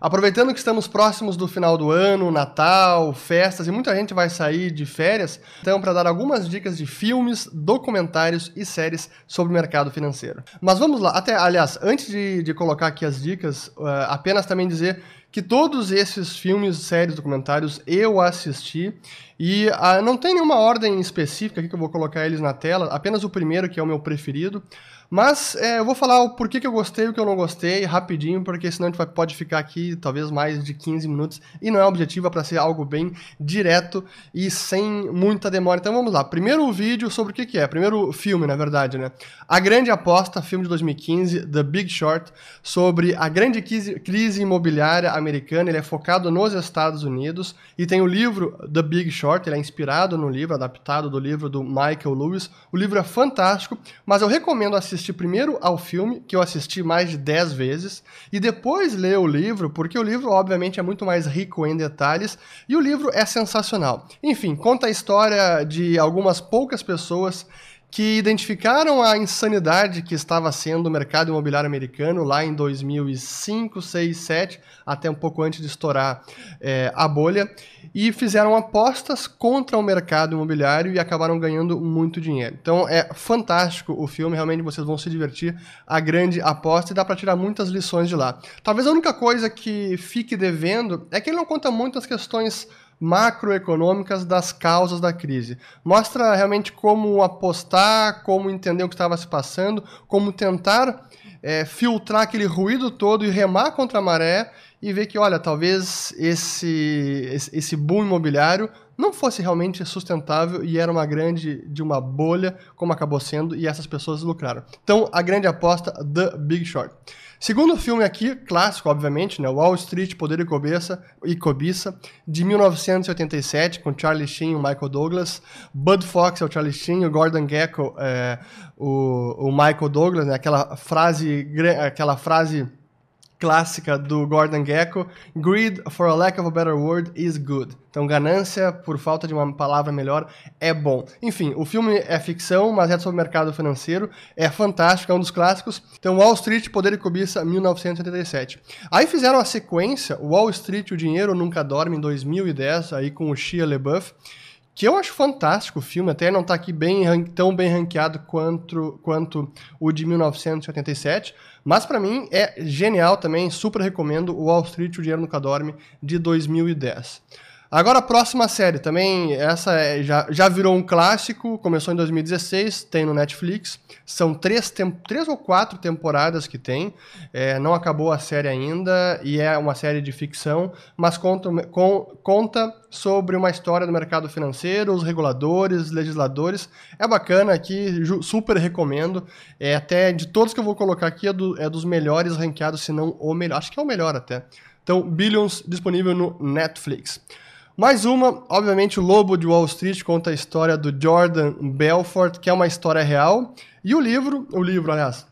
Aproveitando que estamos próximos do final do ano, Natal, festas e muita gente vai sair de férias, então para dar algumas dicas de filmes, documentários e séries sobre o mercado financeiro. Mas vamos lá, até aliás, antes de, de colocar aqui as dicas, uh, apenas também dizer que todos esses filmes, séries, documentários eu assisti e uh, não tem nenhuma ordem específica aqui que eu vou colocar eles na tela, apenas o primeiro que é o meu preferido. Mas é, eu vou falar o porquê que eu gostei e o que eu não gostei rapidinho, porque senão a gente vai, pode ficar aqui talvez mais de 15 minutos e não é objetivo, é para ser algo bem direto e sem muita demora. Então vamos lá. Primeiro vídeo sobre o que, que é. Primeiro filme, na verdade, né? A Grande Aposta, filme de 2015, The Big Short, sobre a grande crise imobiliária americana. Ele é focado nos Estados Unidos e tem o livro The Big Short, ele é inspirado no livro, adaptado do livro do Michael Lewis. O livro é fantástico, mas eu recomendo assistir assistir primeiro ao filme, que eu assisti mais de 10 vezes, e depois ler o livro, porque o livro, obviamente, é muito mais rico em detalhes, e o livro é sensacional. Enfim, conta a história de algumas poucas pessoas que identificaram a insanidade que estava sendo o mercado imobiliário americano lá em 2005, 6, 7, até um pouco antes de estourar é, a bolha, e fizeram apostas contra o mercado imobiliário e acabaram ganhando muito dinheiro. Então é fantástico o filme, realmente vocês vão se divertir. A grande aposta e dá para tirar muitas lições de lá. Talvez a única coisa que fique devendo é que ele não conta muito as questões macroeconômicas das causas da crise. Mostra realmente como apostar, como entender o que estava se passando, como tentar é, filtrar aquele ruído todo e remar contra a maré e ver que, olha, talvez esse, esse boom imobiliário não fosse realmente sustentável e era uma grande de uma bolha, como acabou sendo, e essas pessoas lucraram. Então, a grande aposta, The Big Short. Segundo filme aqui, clássico, obviamente, né? Wall Street, Poder e Cobiça, e Cobiça, de 1987, com Charlie Sheen e Michael Douglas. Bud Fox é o Charlie Sheen, o Gordon Gekko é o, o Michael Douglas, né? Aquela frase, aquela frase clássica do Gordon Gekko, greed, for a lack of a better word, is good. Então, ganância, por falta de uma palavra melhor, é bom. Enfim, o filme é ficção, mas é sobre o mercado financeiro, é fantástico, é um dos clássicos. Então, Wall Street, Poder e Cobiça, 1987. Aí fizeram a sequência, Wall Street, O Dinheiro Nunca Dorme, em 2010, aí com o Shia LaBeouf, que eu acho fantástico o filme, até não está aqui bem, tão bem ranqueado quanto, quanto o de 1987, mas para mim é genial também, super recomendo o Wall Street, o Dinheiro Nunca Dorme, de 2010. Agora a próxima série, também essa é, já, já virou um clássico, começou em 2016, tem no Netflix. São três, três ou quatro temporadas que tem, é, não acabou a série ainda e é uma série de ficção, mas conta, com, conta sobre uma história do mercado financeiro, os reguladores, legisladores. É bacana aqui, super recomendo. É até de todos que eu vou colocar aqui, é, do, é dos melhores ranqueados, se não o melhor. Acho que é o melhor até. Então, Billions disponível no Netflix. Mais uma, obviamente, o Lobo de Wall Street conta a história do Jordan Belfort, que é uma história real. E o livro, o livro, aliás,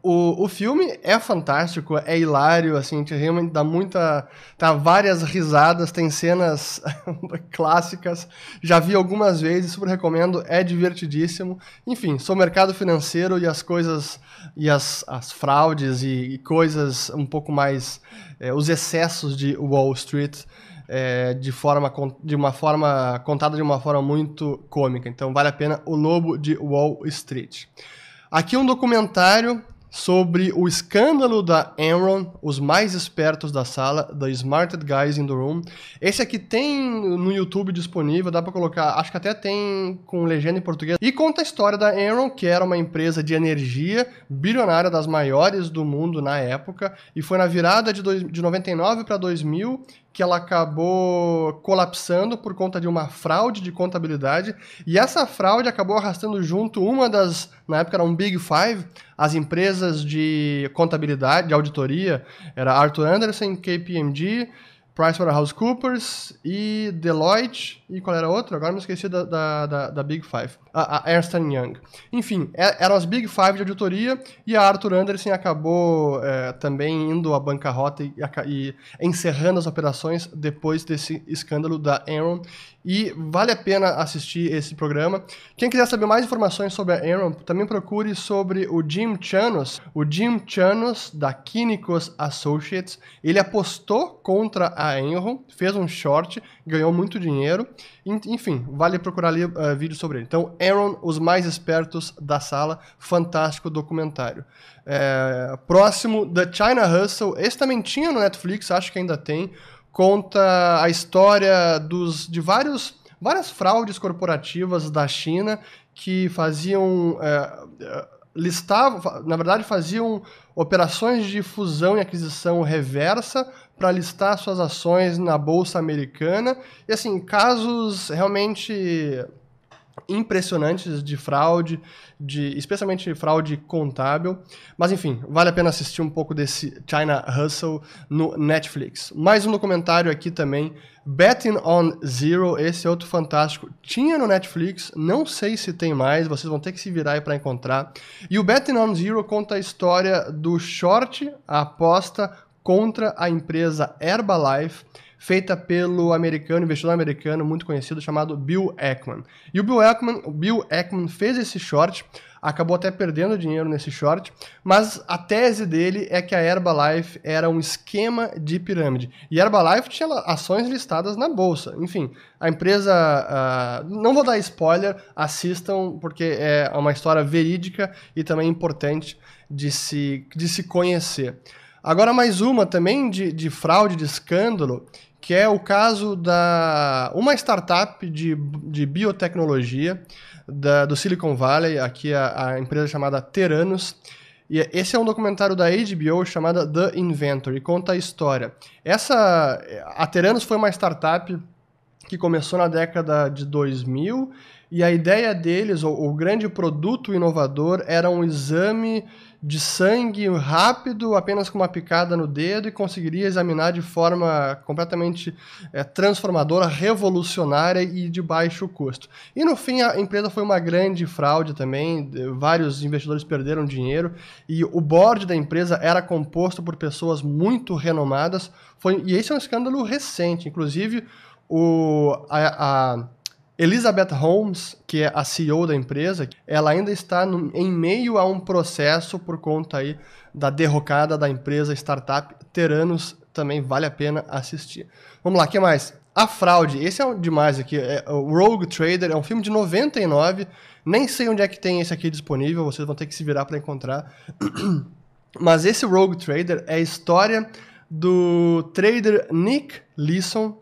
o, o filme é fantástico, é hilário, assim, realmente dá muita. Tá várias risadas, tem cenas clássicas. Já vi algumas vezes, super recomendo, é divertidíssimo. Enfim, sou mercado financeiro e as coisas. e as, as fraudes e, e coisas um pouco mais. É, os excessos de Wall Street é, de, forma, de uma forma contada de uma forma muito cômica. Então vale a pena O Lobo de Wall Street. Aqui um documentário sobre o escândalo da Enron, os mais espertos da sala, The Smarted Guys in the Room. Esse aqui tem no YouTube disponível, dá para colocar, acho que até tem com legenda em português. E conta a história da Enron, que era uma empresa de energia bilionária das maiores do mundo na época, e foi na virada de, dois, de 99 para 2000 que ela acabou colapsando por conta de uma fraude de contabilidade, e essa fraude acabou arrastando junto uma das, na época era um Big Five, as empresas de contabilidade, de auditoria, era Arthur Anderson, KPMG, PricewaterhouseCoopers e Deloitte e qual era a outra? Agora me esqueci da, da, da, da Big Five. A, a, Ernst Young. Enfim, é, eram as Big Five de auditoria e a Arthur Anderson acabou é, também indo à bancarrota e, e, encerrando as operações depois desse escândalo da Enron. E vale a pena assistir esse programa. Quem quiser saber mais informações sobre a Enron, também procure sobre o Jim Chanos. O Jim Chanos, da Quínicos Associates, ele apostou contra a Enron, fez um short, ganhou muito dinheiro. Enfim, vale procurar ali uh, vídeo sobre ele. Então, Aaron, os mais espertos da sala, fantástico documentário. É, próximo, The China Hustle, esse também tinha no Netflix, acho que ainda tem. Conta a história dos, de vários, várias fraudes corporativas da China que faziam. É, listavam, na verdade, faziam operações de fusão e aquisição reversa para listar suas ações na bolsa americana. E assim, casos realmente impressionantes de fraude, de especialmente fraude contábil. Mas enfim, vale a pena assistir um pouco desse China Hustle no Netflix. Mais um documentário aqui também, Betting on Zero, esse outro fantástico. Tinha no Netflix, não sei se tem mais, vocês vão ter que se virar aí para encontrar. E o Betting on Zero conta a história do short, a aposta contra a empresa Herbalife, feita pelo americano, investidor americano muito conhecido chamado Bill Ackman. E o Bill Ackman, o Bill Ackman fez esse short, acabou até perdendo dinheiro nesse short, mas a tese dele é que a Herbalife era um esquema de pirâmide. E a Herbalife tinha ações listadas na bolsa. Enfim, a empresa. Uh, não vou dar spoiler, assistam, porque é uma história verídica e também importante de se, de se conhecer. Agora, mais uma também de, de fraude, de escândalo, que é o caso da uma startup de, de biotecnologia da, do Silicon Valley, aqui a, a empresa chamada Teranos. E esse é um documentário da HBO chamada The Inventor e conta a história. Essa a Teranos foi uma startup que começou na década de 2000 e a ideia deles, o, o grande produto inovador, era um exame de sangue rápido, apenas com uma picada no dedo, e conseguiria examinar de forma completamente é, transformadora, revolucionária e de baixo custo. E no fim, a empresa foi uma grande fraude também, vários investidores perderam dinheiro, e o board da empresa era composto por pessoas muito renomadas, foi, e esse é um escândalo recente, inclusive o, a, a Elizabeth Holmes, que é a CEO da empresa, ela ainda está no, em meio a um processo por conta aí da derrocada da empresa startup Teranos, também vale a pena assistir. Vamos lá, que mais? A Fraude, esse é demais aqui, é o Rogue Trader, é um filme de 99, nem sei onde é que tem esse aqui disponível, vocês vão ter que se virar para encontrar. Mas esse Rogue Trader é a história do trader Nick Leeson,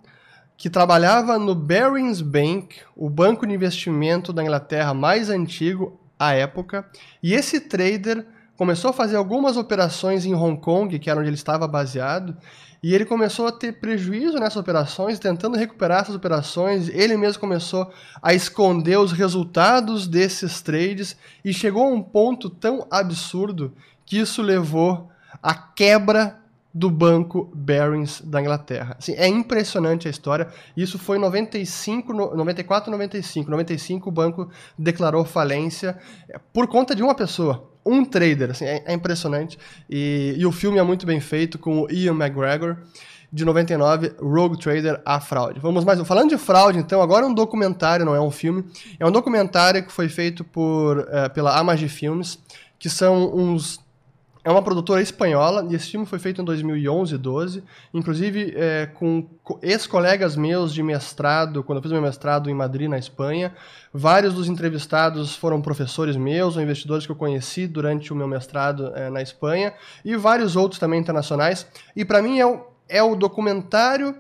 que trabalhava no Barings Bank, o banco de investimento da Inglaterra mais antigo à época, e esse trader começou a fazer algumas operações em Hong Kong, que era onde ele estava baseado, e ele começou a ter prejuízo nessas operações, tentando recuperar essas operações. Ele mesmo começou a esconder os resultados desses trades e chegou a um ponto tão absurdo que isso levou à quebra do banco Barings da Inglaterra. Assim, é impressionante a história. Isso foi em 95, 94, 95. 95 o banco declarou falência é, por conta de uma pessoa, um trader. Assim, é, é impressionante. E, e, o filme é muito bem feito com o Ian McGregor. De 99, Rogue Trader, a fraude. Vamos mais. Falando de fraude, então, agora é um documentário, não é um filme. É um documentário que foi feito por, é, pela Amagi Films, que são uns é uma produtora espanhola e esse filme foi feito em 2011 12, inclusive é, com ex-colegas meus de mestrado, quando eu fiz meu mestrado em Madrid, na Espanha. Vários dos entrevistados foram professores meus ou investidores que eu conheci durante o meu mestrado é, na Espanha e vários outros também internacionais. E para mim é o, é o documentário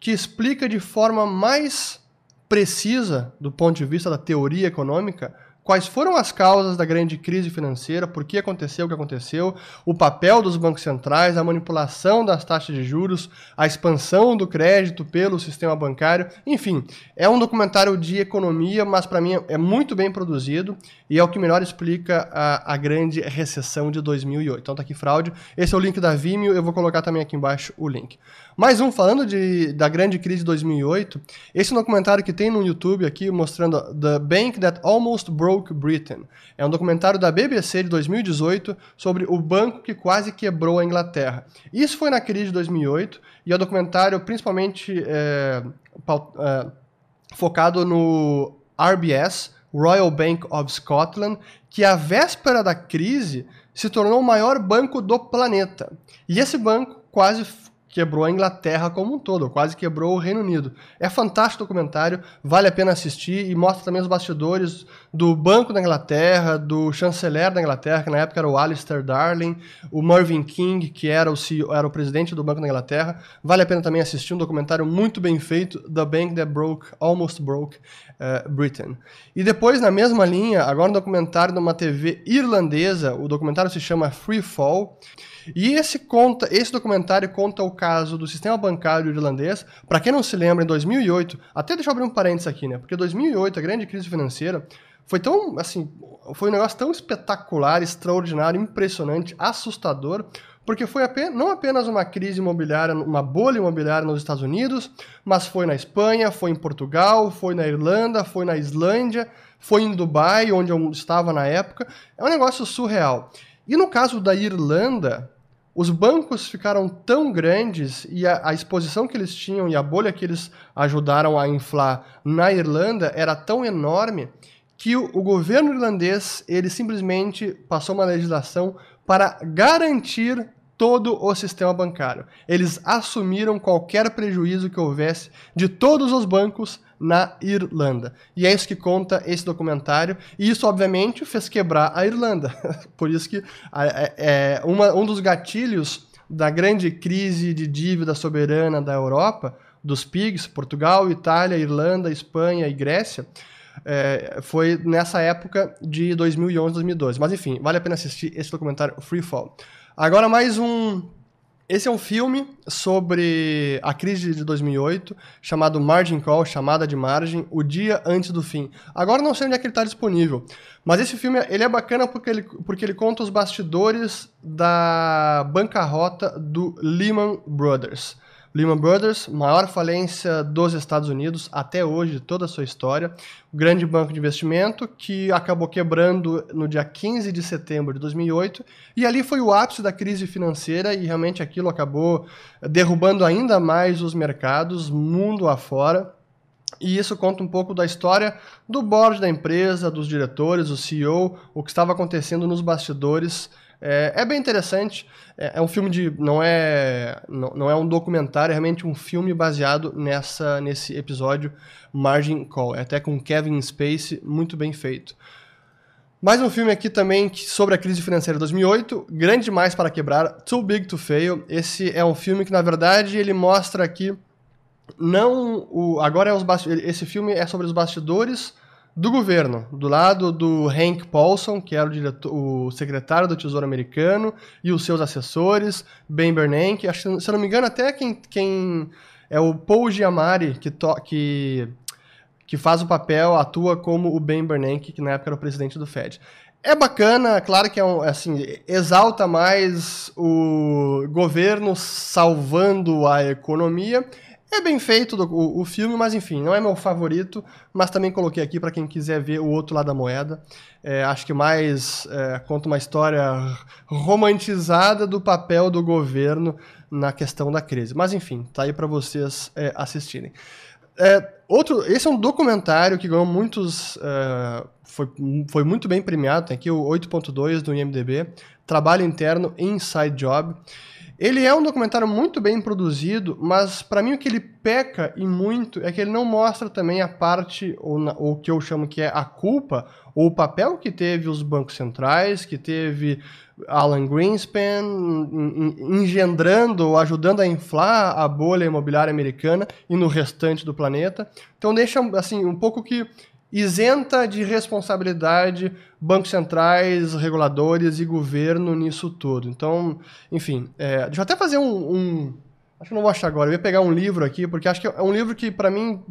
que explica de forma mais precisa, do ponto de vista da teoria econômica, quais foram as causas da grande crise financeira, por que aconteceu o que aconteceu, o papel dos bancos centrais, a manipulação das taxas de juros, a expansão do crédito pelo sistema bancário, enfim, é um documentário de economia, mas para mim é muito bem produzido e é o que melhor explica a, a grande recessão de 2008. Então tá aqui fraude, esse é o link da Vimeo, eu vou colocar também aqui embaixo o link. Mais um, falando de, da grande crise de 2008, esse documentário que tem no YouTube aqui mostrando The Bank That Almost Broke Britain. É um documentário da BBC de 2018 sobre o banco que quase quebrou a Inglaterra. Isso foi na crise de 2008 e é um documentário principalmente é, é, focado no RBS, Royal Bank of Scotland, que à véspera da crise se tornou o maior banco do planeta. E esse banco quase quebrou a Inglaterra como um todo, quase quebrou o Reino Unido. É fantástico documentário, vale a pena assistir e mostra também os bastidores do Banco da Inglaterra, do chanceler da Inglaterra, que na época era o Alistair Darling, o Mervyn King, que era o, CEO, era o presidente do Banco da Inglaterra. Vale a pena também assistir um documentário muito bem feito, The Bank That Broke, Almost Broke uh, Britain. E depois, na mesma linha, agora um documentário de uma TV irlandesa, o documentário se chama Free Fall, e esse conta, esse documentário conta o caso do sistema bancário irlandês. Para quem não se lembra, em 2008, até deixa eu abrir um parênteses aqui, né? Porque 2008, a grande crise financeira, foi tão, assim, foi um negócio tão espetacular, extraordinário, impressionante, assustador, porque foi apenas, não apenas uma crise imobiliária, uma bolha imobiliária nos Estados Unidos, mas foi na Espanha, foi em Portugal, foi na Irlanda, foi na Islândia, foi em Dubai, onde eu estava na época. É um negócio surreal. E no caso da Irlanda, os bancos ficaram tão grandes e a, a, exposição que eles tinham e a bolha que eles ajudaram a inflar na Irlanda era tão enorme que o, o governo irlandês ele simplesmente passou uma legislação para garantir todo o sistema bancário. Eles assumiram qualquer prejuízo que houvesse de todos os bancos na Irlanda. E é isso que conta esse documentário. E isso, obviamente, fez quebrar a Irlanda. Por isso que é, é uma, um dos gatilhos da grande crise de dívida soberana da Europa, dos PIGs, Portugal, Itália, Irlanda, Espanha e Grécia, é, foi nessa época de 2011, 2012. Mas enfim, vale a pena assistir esse documentário Free Fall. Agora mais um esse é um filme sobre a crise de 2008, chamado Margin Call, chamada de margem, o dia antes do fim. Agora não sei onde é que ele está disponível, mas esse filme ele é bacana porque ele, porque ele conta os bastidores da bancarrota do Lehman Brothers. Lehman Brothers, maior falência dos Estados Unidos até hoje, de toda a sua história. O grande banco de investimento que acabou quebrando no dia 15 de setembro de 2008. E ali foi o ápice da crise financeira e realmente aquilo acabou derrubando ainda mais os mercados, mundo afora. E isso conta um pouco da história do board da empresa, dos diretores, o CEO, o que estava acontecendo nos bastidores é, é bem interessante. É, é, um filme de. Não é, não, não é um documentário, é realmente um filme baseado nessa, nesse episódio Margin Call. É até com Kevin Spacey, muito bem feito. Mais um filme aqui também sobre a crise financeira de 2008, Grande Demais para Quebrar, Too Big to Fail. Esse é um filme que, na verdade, ele mostra aqui não o agora é os esse filme é sobre os bastidores do governo, do lado do Hank Paulson, que era o, diretor, o secretário do Tesouro Americano, e os seus assessores, Ben Bernanke, acho, se eu não me engano, até quem, quem é o Paul Giamatti, que, to, que, que faz o papel, atua como o Ben Bernanke, que na época era o presidente do Fed. É bacana, claro que é um, assim, exalta mais o governo salvando a economia, é bem feito o, o, filme, mas enfim, não é meu favorito, mas também coloquei aqui para quem quiser ver o outro lado da moeda. É, acho que mais é, conta uma história romantizada do papel do governo na questão da crise. Mas enfim, tá aí para vocês é, assistirem. É, outro, esse é um documentário que ganhou muitos. É, foi, foi muito bem premiado, tem aqui o 8.2 do IMDB, Trabalho Interno Inside Job. Ele é um documentário muito bem produzido, mas para mim o que ele peca e muito é que ele não mostra também a parte, ou, o que eu chamo que é a culpa, ou o papel que teve os bancos centrais, que teve Alan Greenspan engendrando ou ajudando a inflar a bolha imobiliária americana e no restante do planeta. Então deixa assim um pouco que isenta de responsabilidade bancos centrais, reguladores e governo nisso tudo. Então, enfim, é, deixa eu até fazer um, um, Acho que não vou achar agora. Eu ia pegar um livro aqui, porque acho que é um livro que, para mim,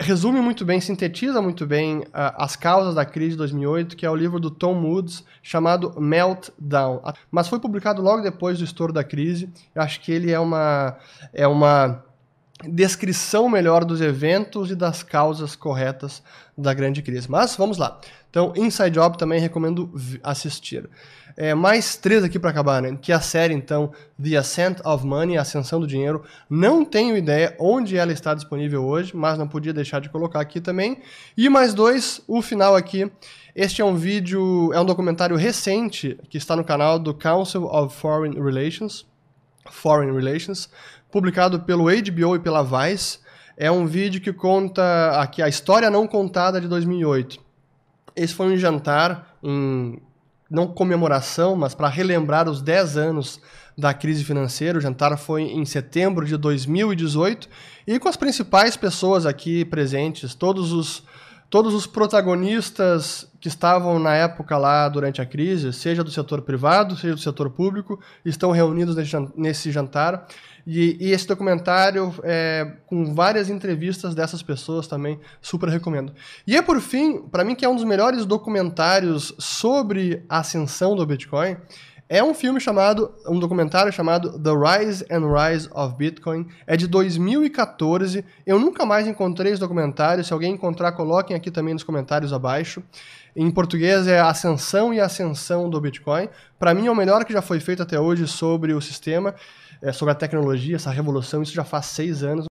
resume muito bem, sintetiza muito bem uh, as causas da crise de 2008, que é o livro do Tom Woods chamado Meltdown. Mas foi publicado logo depois do estouro da crise. Eu acho que ele é uma é uma descrição melhor dos eventos e das causas corretas da grande crise. Mas vamos lá. Então, Inside Job também recomendo assistir. É, mais três aqui para acabar, né? Que é a série, então, The Ascent of Money, Ascensão do Dinheiro. Não tenho ideia onde ela está disponível hoje, mas não podia deixar de colocar aqui também. E mais dois, o final aqui. Este é um vídeo, é um documentário recente que está no canal do Council of Foreign Relations, Foreign Relations, publicado pelo HBO e pela Vice. É um vídeo que conta aqui a história não contada de 2008. Esse foi um jantar em não comemoração, mas para relembrar os 10 anos da crise financeira. O jantar foi em setembro de 2018 e com as principais pessoas aqui presentes, todos os todos os protagonistas que estavam na época lá durante a crise, seja do setor privado, seja do setor público, estão reunidos nesse jantar. E, e esse documentário, é, com várias entrevistas dessas pessoas também, super recomendo. E é por fim, para mim, que é um dos melhores documentários sobre a ascensão do Bitcoin, é um filme chamado, um documentário chamado The Rise and Rise of Bitcoin. É de 2014. Eu nunca mais encontrei esse documentário. Se alguém encontrar, coloquem aqui também nos comentários abaixo. Em português é Ascensão e Ascensão do Bitcoin. Para mim é o melhor que já foi feito até hoje sobre o sistema, é, sobre a tecnologia, essa revolução. Isso já faz seis anos.